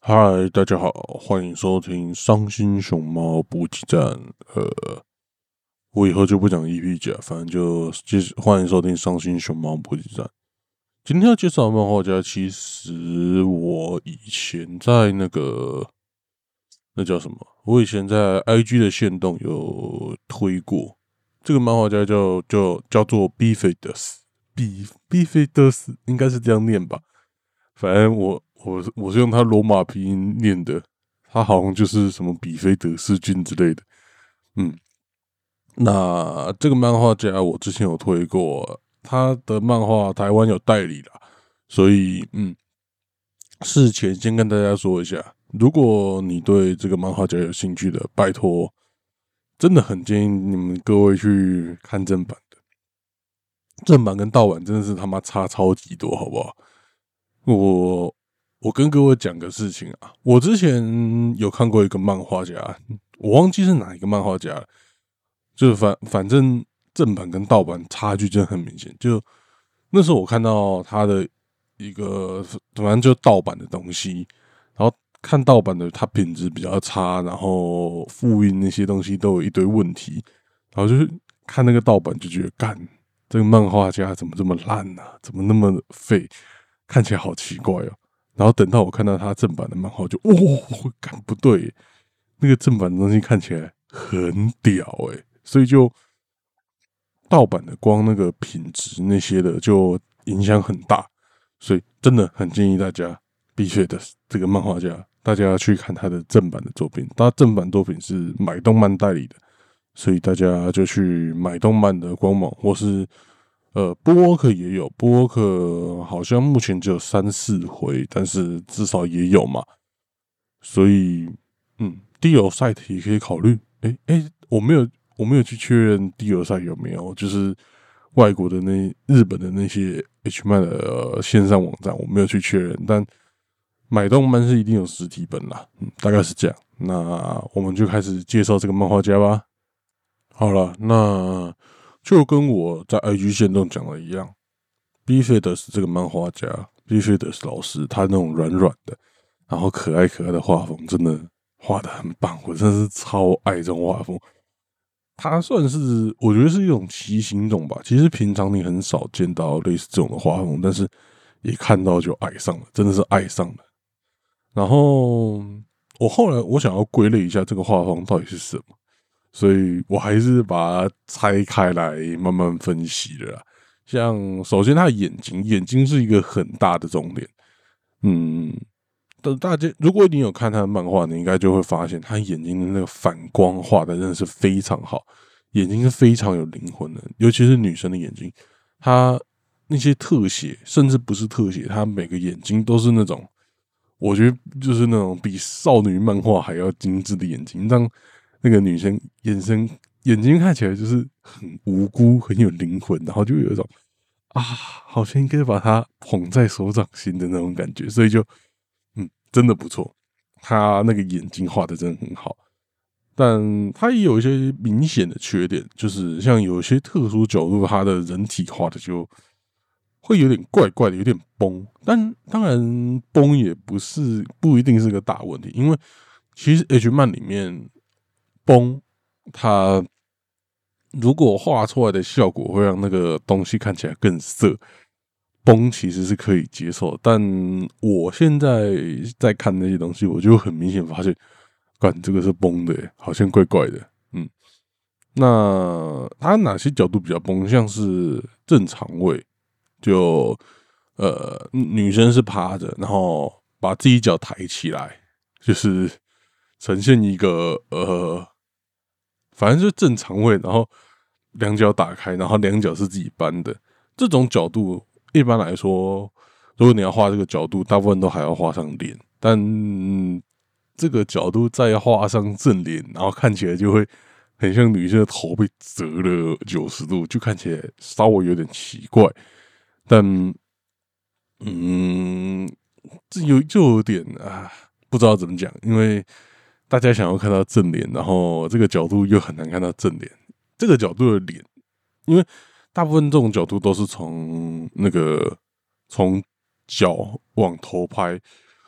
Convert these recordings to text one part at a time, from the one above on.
嗨，大家好，欢迎收听《伤心熊猫补给站》。呃，我以后就不讲 EP 甲，反正就继续欢迎收听《伤心熊猫补给站》。今天要介绍的漫画家，其实我以前在那个那叫什么？我以前在 IG 的线动有推过这个漫画家，叫叫叫做 B 费德斯，B B 费德斯应该是这样念吧？反正我。我我是用他罗马拼音念的，他好像就是什么比菲德斯君之类的。嗯，那这个漫画家我之前有推过，他的漫画台湾有代理啦，所以嗯，事前先跟大家说一下，如果你对这个漫画家有兴趣的，拜托，真的很建议你们各位去看正版的，正版跟盗版真的是他妈差超级多，好不好？我。我跟各位讲个事情啊，我之前有看过一个漫画家，我忘记是哪一个漫画家了，就是反反正正版跟盗版差距真的很明显。就那时候我看到他的一个，反正就盗版的东西，然后看盗版的，它品质比较差，然后复印那些东西都有一堆问题，然后就是看那个盗版就觉得，干这个漫画家怎么这么烂呢？怎么那么废？看起来好奇怪哦。然后等到我看到他正版的漫画，就哇，感不对，那个正版的东西看起来很屌哎，所以就盗版的光那个品质那些的就影响很大，所以真的很建议大家必须的这个漫画家，大家去看他的正版的作品。他正版作品是买动漫代理的，所以大家就去买动漫的官网或是。呃，波克也有，波克好像目前只有三四回，但是至少也有嘛。所以，嗯，地友赛也可以考虑。哎哎，我没有，我没有去确认地友赛有没有，就是外国的那日本的那些 H 漫的线上网站，我没有去确认。但买动漫是一定有实体本啦，嗯，大概是这样。那我们就开始介绍这个漫画家吧。好了，那。就跟我在 IG 线动讲的一样 b f i d 是这个漫画家 b f i d 是老师，他那种软软的，然后可爱可爱的画风，真的画的很棒，我真的是超爱这种画风。他算是我觉得是一种奇形种吧，其实平常你很少见到类似这种的画风，但是一看到就爱上了，真的是爱上了。然后我后来我想要归类一下这个画风到底是什么。所以我还是把它拆开来慢慢分析的啦。像首先，他的眼睛，眼睛是一个很大的重点。嗯，等大家如果你有看他的漫画，你应该就会发现，他眼睛的那个反光画的真的是非常好，眼睛是非常有灵魂的。尤其是女生的眼睛，他那些特写，甚至不是特写，他每个眼睛都是那种，我觉得就是那种比少女漫画还要精致的眼睛，让。那个女生眼神眼睛看起来就是很无辜、很有灵魂，然后就有一种啊，好像应该把她捧在手掌心的那种感觉，所以就嗯，真的不错。她那个眼睛画的真的很好，但她也有一些明显的缺点，就是像有些特殊角度，她的人体画的就会有点怪怪的，有点崩。但当然，崩也不是不一定是个大问题，因为其实 H 漫里面。崩，它如果画出来的效果会让那个东西看起来更色，崩其实是可以接受。但我现在在看那些东西，我就很明显发现，干这个是崩的，好像怪怪的。嗯，那它哪些角度比较崩？像是正常位，就呃女生是趴着，然后把自己脚抬起来，就是呈现一个呃。反正就正常位，然后两脚打开，然后两脚是自己搬的。这种角度一般来说，如果你要画这个角度，大部分都还要画上脸。但这个角度再画上正脸，然后看起来就会很像女生的头被折了九十度，就看起来稍微有点奇怪。但嗯，这有就有点啊，不知道怎么讲，因为。大家想要看到正脸，然后这个角度又很难看到正脸。这个角度的脸，因为大部分这种角度都是从那个从脚往头拍。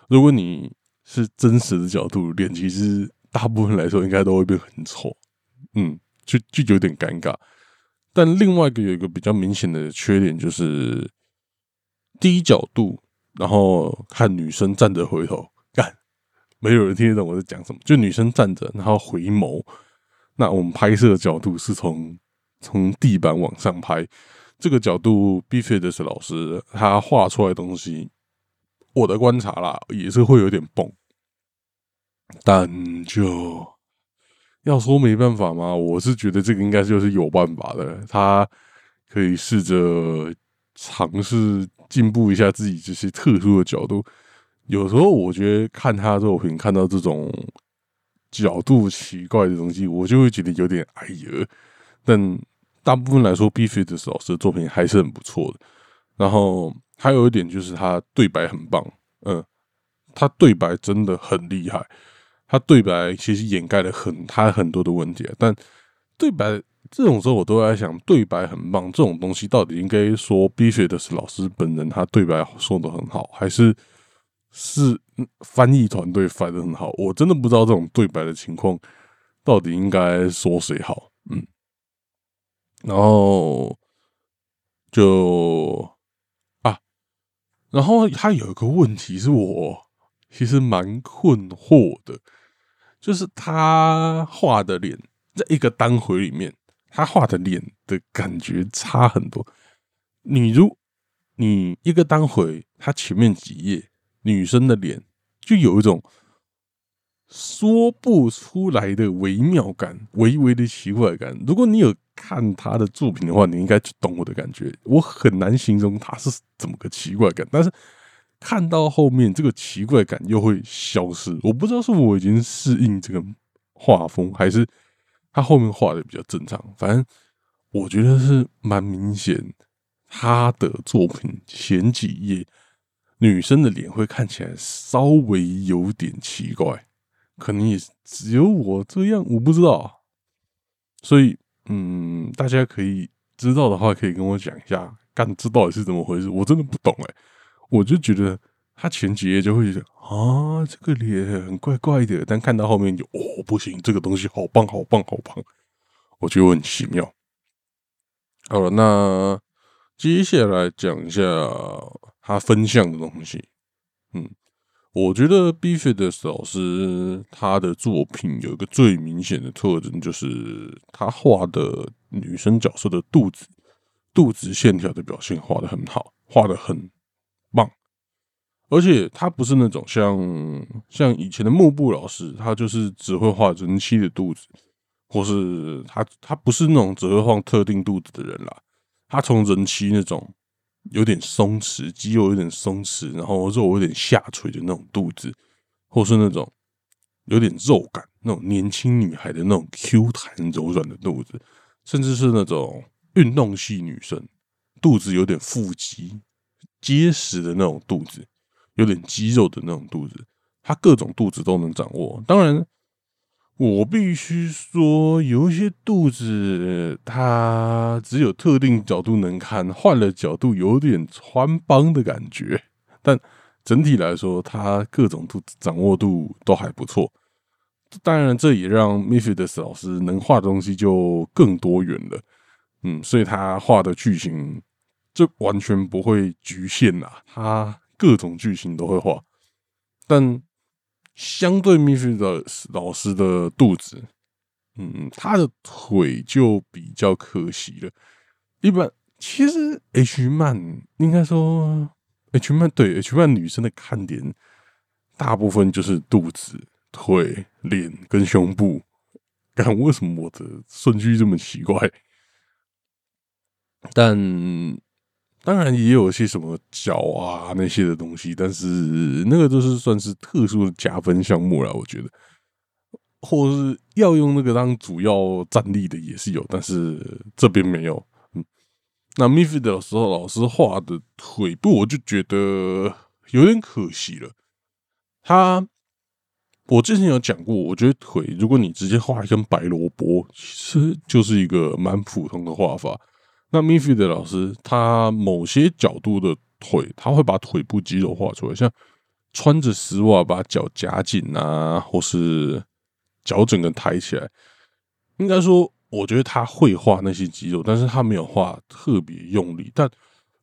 如果你是真实的角度，脸其实大部分来说应该都会变很丑，嗯，就就有点尴尬。但另外一个有一个比较明显的缺点就是低角度，然后看女生站着回头，没有人听得懂我在讲什么。就女生站着，然后回眸，那我们拍摄的角度是从从地板往上拍，这个角度 b f i t 是老师他画出来的东西，我的观察啦，也是会有点崩。但就要说没办法吗？我是觉得这个应该就是有办法的。他可以试着尝试进步一下自己这些特殊的角度。有时候我觉得看他作品，看到这种角度奇怪的东西，我就会觉得有点哎呀。但大部分来说 b f i t 老师的作品还是很不错的。然后还有一点就是他对白很棒，嗯，他对白真的很厉害。他对白其实掩盖了很他很多的问题，但对白这种时候我都在想，对白很棒这种东西到底应该说 B 学的是老师本人他对白说的很好，还是是翻译团队翻的很好？我真的不知道这种对白的情况到底应该说谁好。嗯，然后就啊，然后他有一个问题是我其实蛮困惑的。就是他画的脸，在一个单回里面，他画的脸的感觉差很多。你如你一个单回，他前面几页女生的脸，就有一种说不出来的微妙感，微微的奇怪感。如果你有看他的作品的话，你应该懂我的感觉。我很难形容他是怎么个奇怪感，但是。看到后面，这个奇怪感又会消失。我不知道是我已经适应这个画风，还是他后面画的比较正常。反正我觉得是蛮明显，他的作品前几页女生的脸会看起来稍微有点奇怪，可能也只有我这样，我不知道。所以，嗯，大家可以知道的话，可以跟我讲一下，干这到底是怎么回事？我真的不懂哎。我就觉得他前几页就会觉得啊，这个脸很怪怪的，但看到后面就哦不行，这个东西好棒好棒好棒，我觉得我很奇妙。好了，那接下来讲一下他分享的东西。嗯，我觉得 B F 的老师他的作品有一个最明显的特征，就是他画的女生角色的肚子肚子线条的表现画的很好，画的很。棒，而且他不是那种像像以前的幕布老师，他就是只会画人妻的肚子，或是他他不是那种只会画特定肚子的人啦。他从人妻那种有点松弛，肌肉有点松弛，然后肉有点下垂的那种肚子，或是那种有点肉感、那种年轻女孩的那种 Q 弹柔软的肚子，甚至是那种运动系女生肚子有点腹肌。结实的那种肚子，有点肌肉的那种肚子，他各种肚子都能掌握。当然，我必须说，有一些肚子，它只有特定角度能看，换了角度有点穿帮的感觉。但整体来说，他各种肚子掌握度都还不错。当然，这也让 m i f i d s 老师能画的东西就更多元了。嗯，所以他画的剧情。就完全不会局限呐，他各种剧情都会画，但相对 m i f 的老师的肚子，嗯，他的腿就比较可惜了。一般其实 H 曼应该说 H 曼对 H 曼女生的看点，大部分就是肚子、腿、脸跟胸部。但为什么我的顺序这么奇怪？但。当然也有些什么脚啊那些的东西，但是那个都是算是特殊的加分项目了，我觉得，或是要用那个当主要站立的也是有，但是这边没有。嗯，那 m i f i 的时候老师画的腿部，我就觉得有点可惜了。他我之前有讲过，我觉得腿如果你直接画一根白萝卜，其实就是一个蛮普通的画法。那 m i f i 的老师，他某些角度的腿，他会把腿部肌肉画出来。像穿着丝袜把脚夹紧啊，或是脚整个抬起来。应该说，我觉得他会画那些肌肉，但是他没有画特别用力。但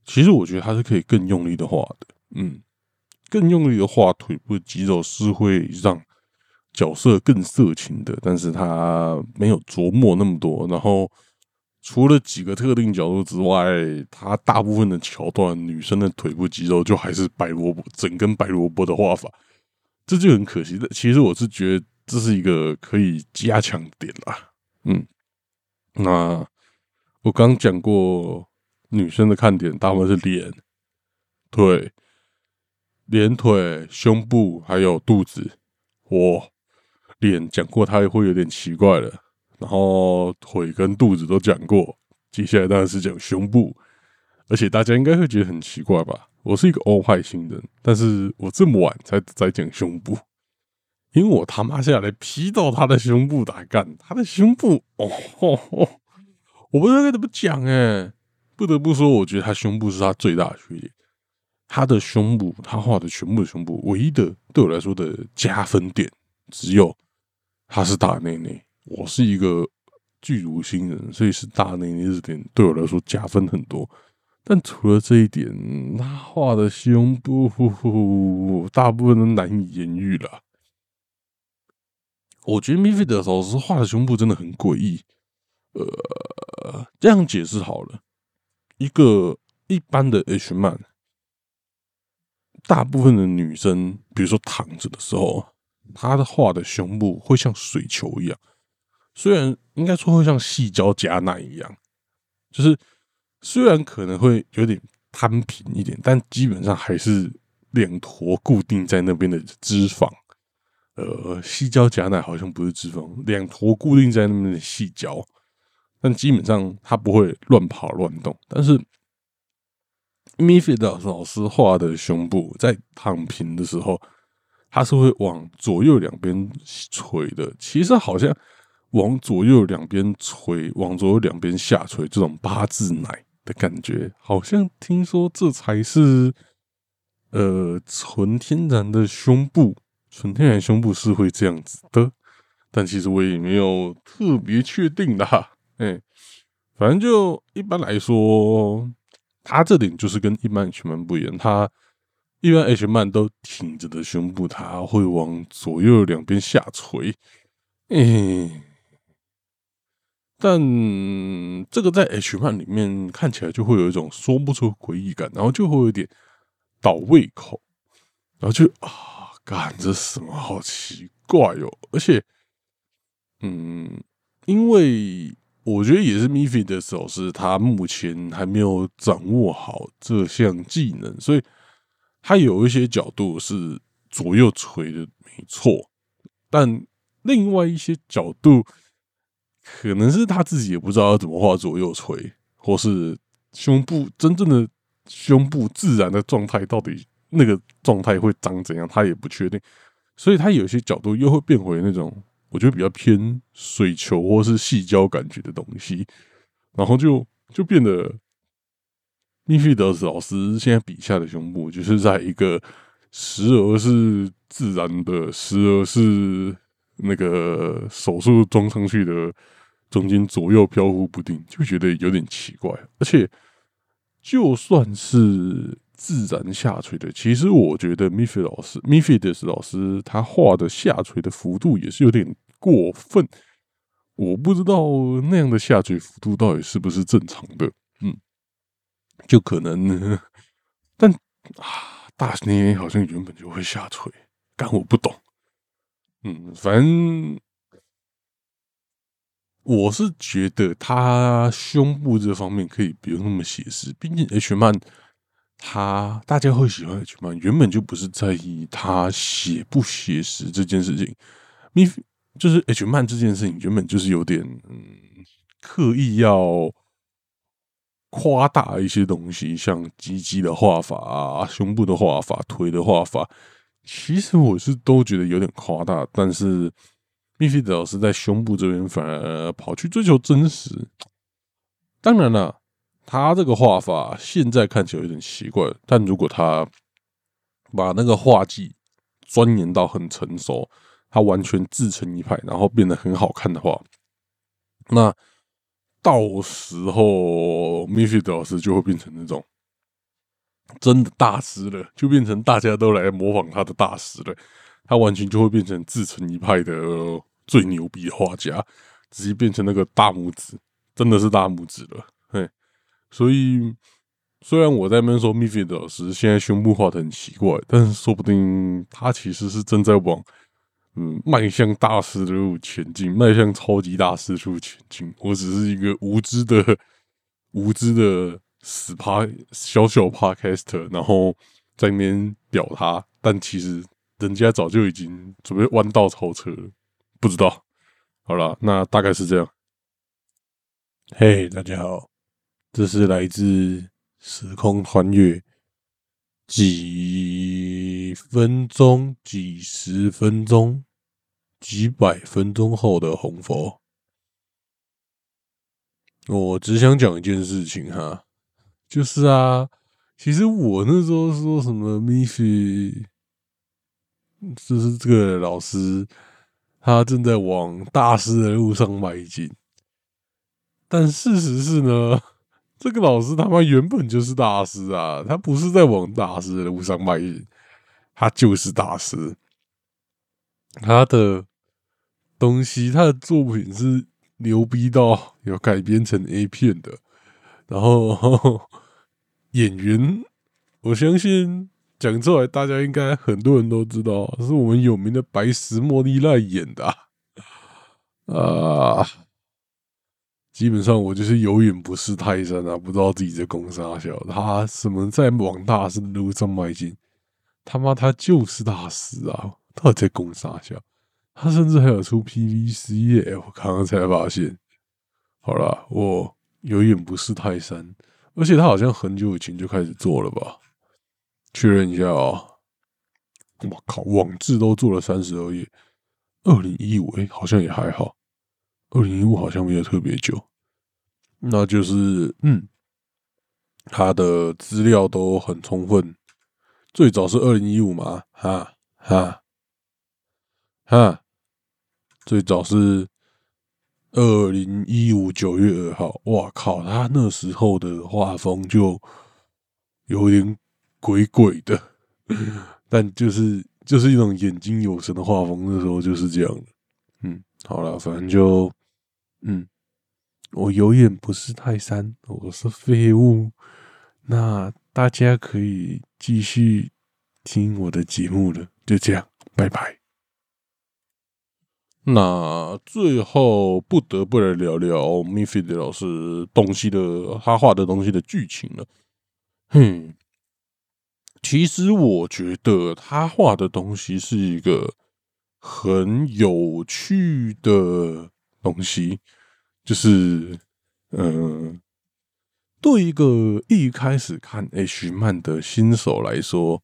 其实我觉得他是可以更用力的画的，嗯，更用力的画腿部肌肉是会让角色更色情的，但是他没有琢磨那么多。然后除了几个特定角度之外，他大部分的桥段，女生的腿部肌肉就还是白萝卜，整根白萝卜的画法，这就很可惜的。其实我是觉得这是一个可以加强点啦。嗯，那我刚讲过，女生的看点大部分是脸、腿、脸、腿、胸部还有肚子。我脸讲过，它会有点奇怪了。然后腿跟肚子都讲过，接下来当然是讲胸部。而且大家应该会觉得很奇怪吧？我是一个欧派型人，但是我这么晚才在讲胸部。因为我他妈下来劈到他的胸部打干，他的胸部哦吼吼，我不知道该怎么讲哎，不得不说，我觉得他胸部是他最大的缺点。他的胸部，他画的全部的胸部，唯一的对我来说的加分点，只有他是大内内。我是一个巨乳星人，所以是大内内这点对我来说加分很多。但除了这一点，他画的胸部大部分都难以言喻了。我觉得米菲德老师画的胸部真的很诡异。呃，这样解释好了，一个一般的 H 漫，大部分的女生，比如说躺着的时候，她的画的胸部会像水球一样，虽然应该说会像细胶夹奶一样，就是虽然可能会有点摊平一点，但基本上还是两坨固定在那边的脂肪。呃，细胶夹奶好像不是脂肪，两坨固定在那边的细胶，但基本上它不会乱跑乱动。但是米菲德老师画的胸部在躺平的时候，它是会往左右两边垂的。其实好像往左右两边垂，往左右两边下垂，这种八字奶的感觉，好像听说这才是呃纯天然的胸部。纯天然胸部是会这样子的，但其实我也没有特别确定的哈。哎，反正就一般来说，他这点就是跟一般 H 曼不一样。他一般 H 曼都挺着的胸部，他会往左右两边下垂。哎，但这个在 H 曼里面看起来就会有一种说不出诡异感，然后就会有点倒胃口，然后就啊。干这什么好奇怪哟！而且，嗯，因为我觉得也是米菲的手势，他目前还没有掌握好这项技能，所以他有一些角度是左右垂的，没错。但另外一些角度，可能是他自己也不知道要怎么画左右垂，或是胸部真正的胸部自然的状态到底。那个状态会长怎样，他也不确定，所以他有些角度又会变回那种我觉得比较偏水球或是细胶感觉的东西，然后就就变得密菲德斯老师现在笔下的胸部，就是在一个时而是自然的，时而是那个手术装上去的，中间左右飘忽不定，就觉得有点奇怪，而且就算是。自然下垂的，其实我觉得米菲老师、米菲德斯老师他画的下垂的幅度也是有点过分。我不知道那样的下垂幅度到底是不是正常的。嗯，就可能，但啊，大捏好像原本就会下垂，但我不懂。嗯，反正我是觉得他胸部这方面可以不用那么写实，毕竟 H 曼。他大家会喜欢 H 漫，原本就不是在意他写不写实这件事情。咪就是 H 漫这件事情，原本就是有点嗯刻意要夸大一些东西，像鸡鸡的画法、胸部的画法、腿的画法。其实我是都觉得有点夸大，但是米菲德老师在胸部这边反而跑去追求真实。当然了。他这个画法现在看起来有点奇怪，但如果他把那个画技钻研到很成熟，他完全自成一派，然后变得很好看的话，那到时候 m i f i 的老师就会变成那种真的大师了，就变成大家都来模仿他的大师了。他完全就会变成自成一派的最牛逼的画家，直接变成那个大拇指，真的是大拇指了。嘿，所以虽然我在那边说 m i f i 老师现在胸部画的很奇怪，但是说不定他其实是正在往。嗯，迈向大师的路前进，迈向超级大师的路前进。我只是一个无知的、无知的死趴小小 Podcaster，然后在那边表他，但其实人家早就已经准备弯道超车了，不知道。好了，那大概是这样。嘿，大家好，这是来自时空穿越。几分钟，几十分钟，几百分钟后的红佛，我只想讲一件事情哈，就是啊，其实我那时候说什么 m i f i 就是这个老师，他正在往大师的路上迈进，但事实是呢。这个老师他妈原本就是大师啊！他不是在往大师的路上迈进，他就是大师。他的东西，他的作品是牛逼到有改编成 A 片的。然后 演员，我相信讲出来大家应该很多人都知道，是我们有名的白石茉莉奈演的啊。基本上我就是有眼不识泰山啊，不知道自己在攻啥小。他什么在往大师的路上迈进，他妈他就是大师啊！到底在攻啥小？他甚至还有出 PVC 耶！我刚刚才发现。好了，我有眼不识泰山，而且他好像很久以前就开始做了吧？确认一下啊！我靠，网志都做了三十二页，二零一五哎，好像也还好。二零一五好像没有特别久，那就是嗯，他的资料都很充分。最早是二零一五嘛，哈哈哈，最早是二零一五九月二号。哇靠，他那时候的画风就有点鬼鬼的，但就是就是一种眼睛有神的画风。那时候就是这样的。嗯，好了，反正就。嗯，我有眼不识泰山，我是废物。那大家可以继续听我的节目了，就这样，拜拜。那最后不得不来聊聊米菲的老师东西的他画的东西的剧情了。哼，其实我觉得他画的东西是一个很有趣的。东西就是，嗯，对一个一开始看 H 漫的新手来说，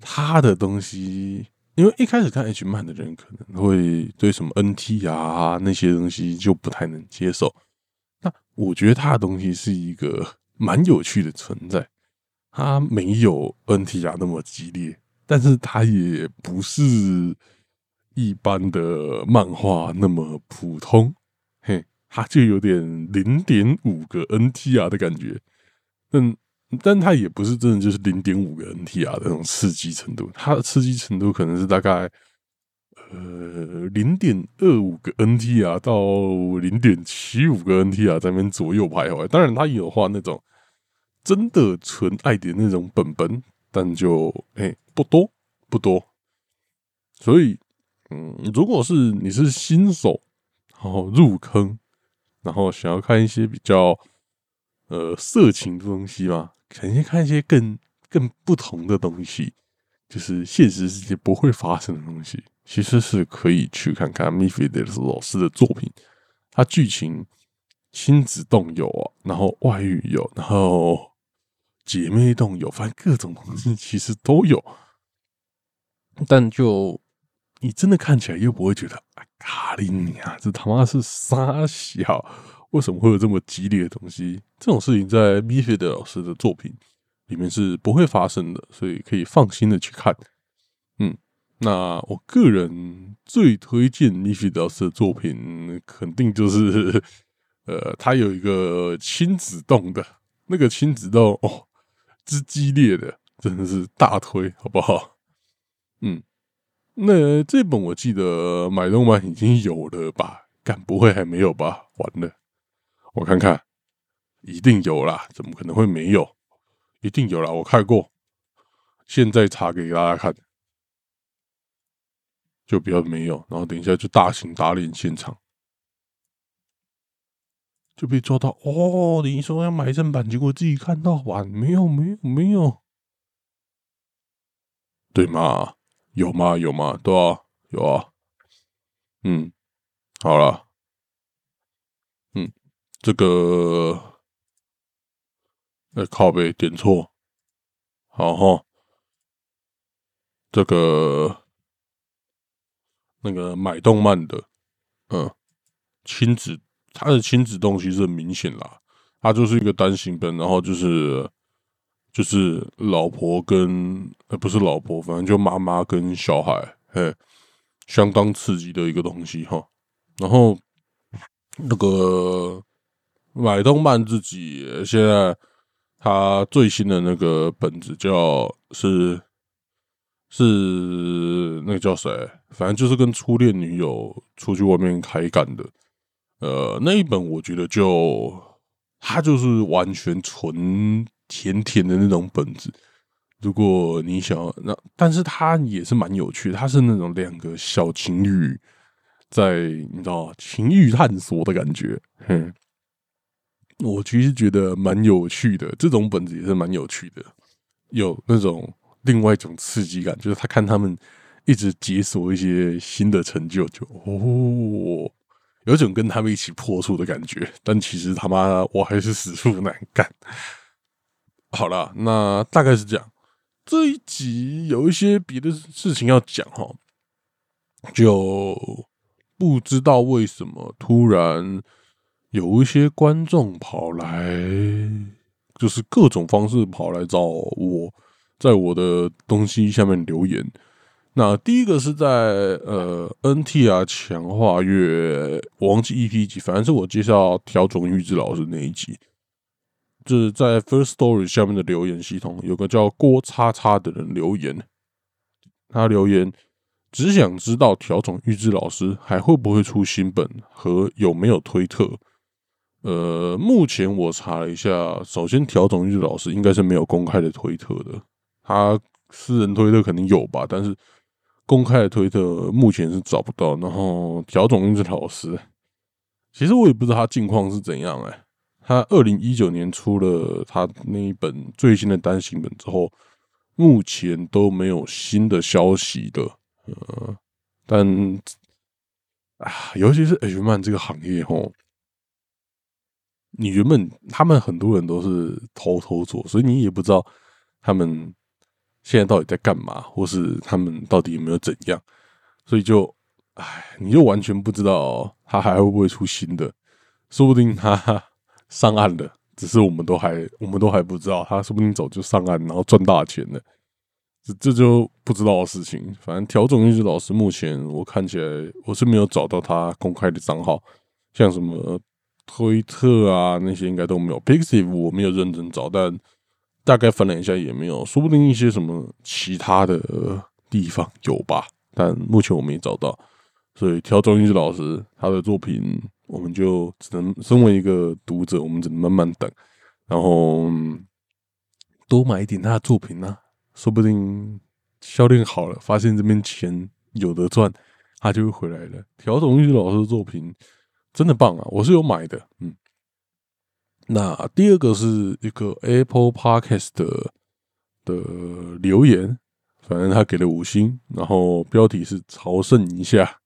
他的东西，因为一开始看 H 漫的人可能会对什么 NT 啊那些东西就不太能接受。那我觉得他的东西是一个蛮有趣的存在，他没有 N T R 那么激烈，但是他也不是。一般的漫画那么普通，嘿，它就有点零点五个 NTR 的感觉，但但它也不是真的就是零点五个 NTR 的那种刺激程度，它的刺激程度可能是大概呃零点二五个 NTR 到零点七五个 NTR 在那边左右徘徊。当然，它也有画那种真的纯爱的那种本本，但就哎不多不多，所以。嗯，如果是你是新手，然后入坑，然后想要看一些比较呃色情的东西嘛，肯定看一些更更不同的东西，就是现实世界不会发生的东西，其实是可以去看看米菲德斯老师的作品。他剧情亲子动有啊，然后外遇有，然后姐妹洞有，反正各种东西其实都有，但就。你真的看起来又不会觉得啊，卡林尼啊，这他妈是傻小？为什么会有这么激烈的东西？这种事情在米菲德老师的作品里面是不会发生的，所以可以放心的去看。嗯，那我个人最推荐米菲德斯的作品，肯定就是呃，他有一个亲子洞的那个亲子洞哦，之激烈的，真的是大推，好不好？嗯，那这本我记得买动漫已经有了吧？敢不会还没有吧？完了，我看看，一定有啦，怎么可能会没有？一定有啦，我看过，现在查给大家看，就比较没有。然后等一下就大型打脸现场，就被抓到哦！你说要买正版，结果自己看到完，没有，没有，没有，对吗？有吗？有吗？对啊，有啊。嗯，好了，嗯，这个。呃，靠背点错，好哈，这个那个买动漫的，嗯，亲子，他的亲子东西是很明显啦，他就是一个单行本，然后就是就是老婆跟呃不是老婆，反正就妈妈跟小孩，嘿，相当刺激的一个东西哈，然后那个买动漫自己现在。他最新的那个本子叫是是那个叫谁？反正就是跟初恋女友出去外面开干的。呃，那一本我觉得就他就是完全纯甜甜的那种本子。如果你想要那，但是他也是蛮有趣，他是那种两个小情侣在你知道情欲探索的感觉，哼。我其实觉得蛮有趣的，这种本子也是蛮有趣的，有那种另外一种刺激感，就是他看他们一直解锁一些新的成就，就哦，有种跟他们一起破处的感觉。但其实他妈我还是死处难干。好了，那大概是这样。这一集有一些别的事情要讲哈，就不知道为什么突然。有一些观众跑来，就是各种方式跑来找我，在我的东西下面留言。那第一个是在呃 NTR 强化月，我忘记 EP 几，反正是我介绍调种玉志老师那一集，就是在 First Story 下面的留言系统，有个叫郭叉叉的人留言，他留言只想知道调种玉志老师还会不会出新本和有没有推特。呃，目前我查了一下，首先调整玉老师应该是没有公开的推特的，他私人推特肯定有吧，但是公开的推特目前是找不到。然后调整玉老师，其实我也不知道他近况是怎样哎。他二零一九年出了他那一本最新的单行本之后，目前都没有新的消息的。呃，但啊，尤其是 H 漫这个行业吼。你原本他们很多人都是偷偷做，所以你也不知道他们现在到底在干嘛，或是他们到底有没有怎样，所以就，唉，你就完全不知道他还会不会出新的，说不定他上岸了，只是我们都还我们都还不知道，他说不定早就上岸，然后赚大钱了，这这就不知道的事情。反正调整一直老师目前我看起来我是没有找到他公开的账号，像什么。推特啊，那些应该都没有。Pixiv 我没有认真找，但大概翻了一下也没有。说不定一些什么其他的地方有吧，但目前我没找到。所以挑钟玉老师他的作品，我们就只能身为一个读者，我们只能慢慢等，然后多买一点他的作品呢。说不定销量好了，发现这边钱有得赚，他就会回来了。调钟玉老师的作品。真的棒啊！我是有买的，嗯。那第二个是一个 Apple Podcast 的的留言，反正他给了五星，然后标题是朝圣一下，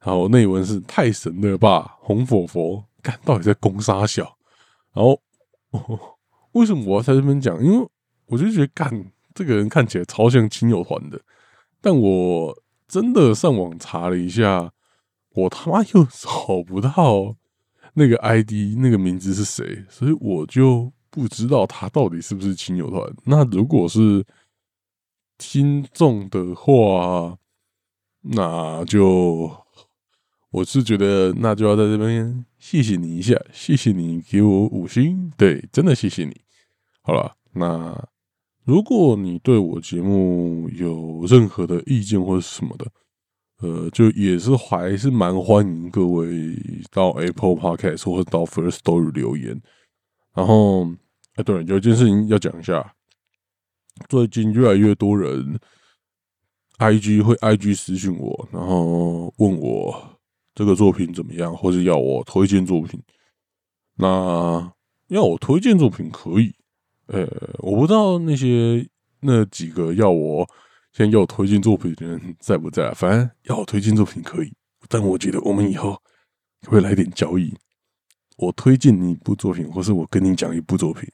然后内文是太神了吧，红佛佛，干到底在攻杀小？然后哦为什么我要在这边讲？因为我就觉得干这个人看起来超像亲友团的，但我真的上网查了一下。我他妈又找不到那个 ID，那个名字是谁，所以我就不知道他到底是不是亲友团。那如果是听众的话，那就我是觉得，那就要在这边谢谢你一下，谢谢你给我五星，对，真的谢谢你。好了，那如果你对我节目有任何的意见或者什么的，呃，就也是还是蛮欢迎各位到 Apple Podcast 或者到 First Story 留言。然后，哎，对，有件事情要讲一下，最近越来越多人。I G 会 I G 私信我，然后问我这个作品怎么样，或者要我推荐作品。那要我推荐作品可以，呃，我不知道那些那几个要我先要推荐作品的人在不在。啊反正要我推荐作品可以，但我觉得我们以后会来点交易。我推荐你一部作品，或是我跟你讲一部作品，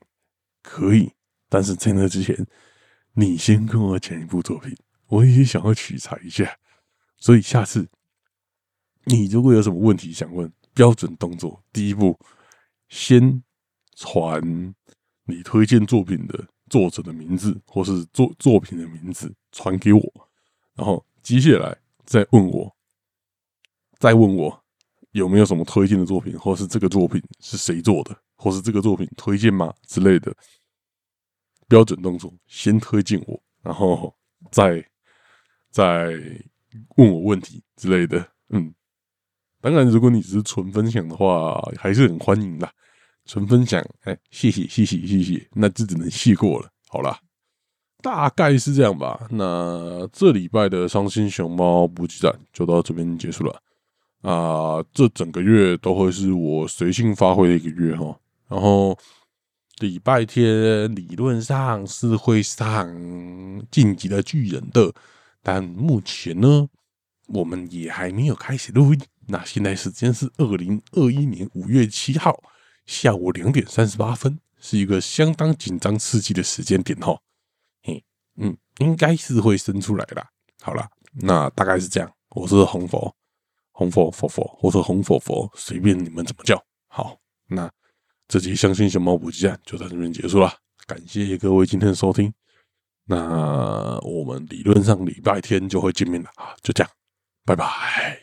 可以。但是在那之前，你先跟我讲一部作品。我也想要取材一下，所以下次你如果有什么问题想问，标准动作第一步，先传你推荐作品的作者的名字或是作作品的名字传给我，然后接下来再问我，再问我有没有什么推荐的作品，或是这个作品是谁做的，或是这个作品推荐吗之类的标准动作，先推荐我，然后再。再问我问题之类的，嗯，当然，如果你只是纯分享的话，还是很欢迎的。纯分享，哎，谢谢，谢谢，谢谢，那就只能谢过了。好啦，大概是这样吧。那这礼拜的伤心熊猫补给站就到这边结束了。啊，这整个月都会是我随性发挥的一个月哈。然后礼拜天理论上是会上晋级的巨人的。但目前呢，我们也还没有开始录音。那现在时间是二零二一年五月七号下午两点三十八分，是一个相当紧张刺激的时间点哈。嘿，嗯，应该是会生出来啦。好了，那大概是这样。我是红佛，红佛佛佛，或者红佛佛，随便你们怎么叫。好，那这集相信熊猫补给站就在这边结束了。感谢各位今天的收听。那我们理论上礼拜天就会见面了啊，就这样，拜拜。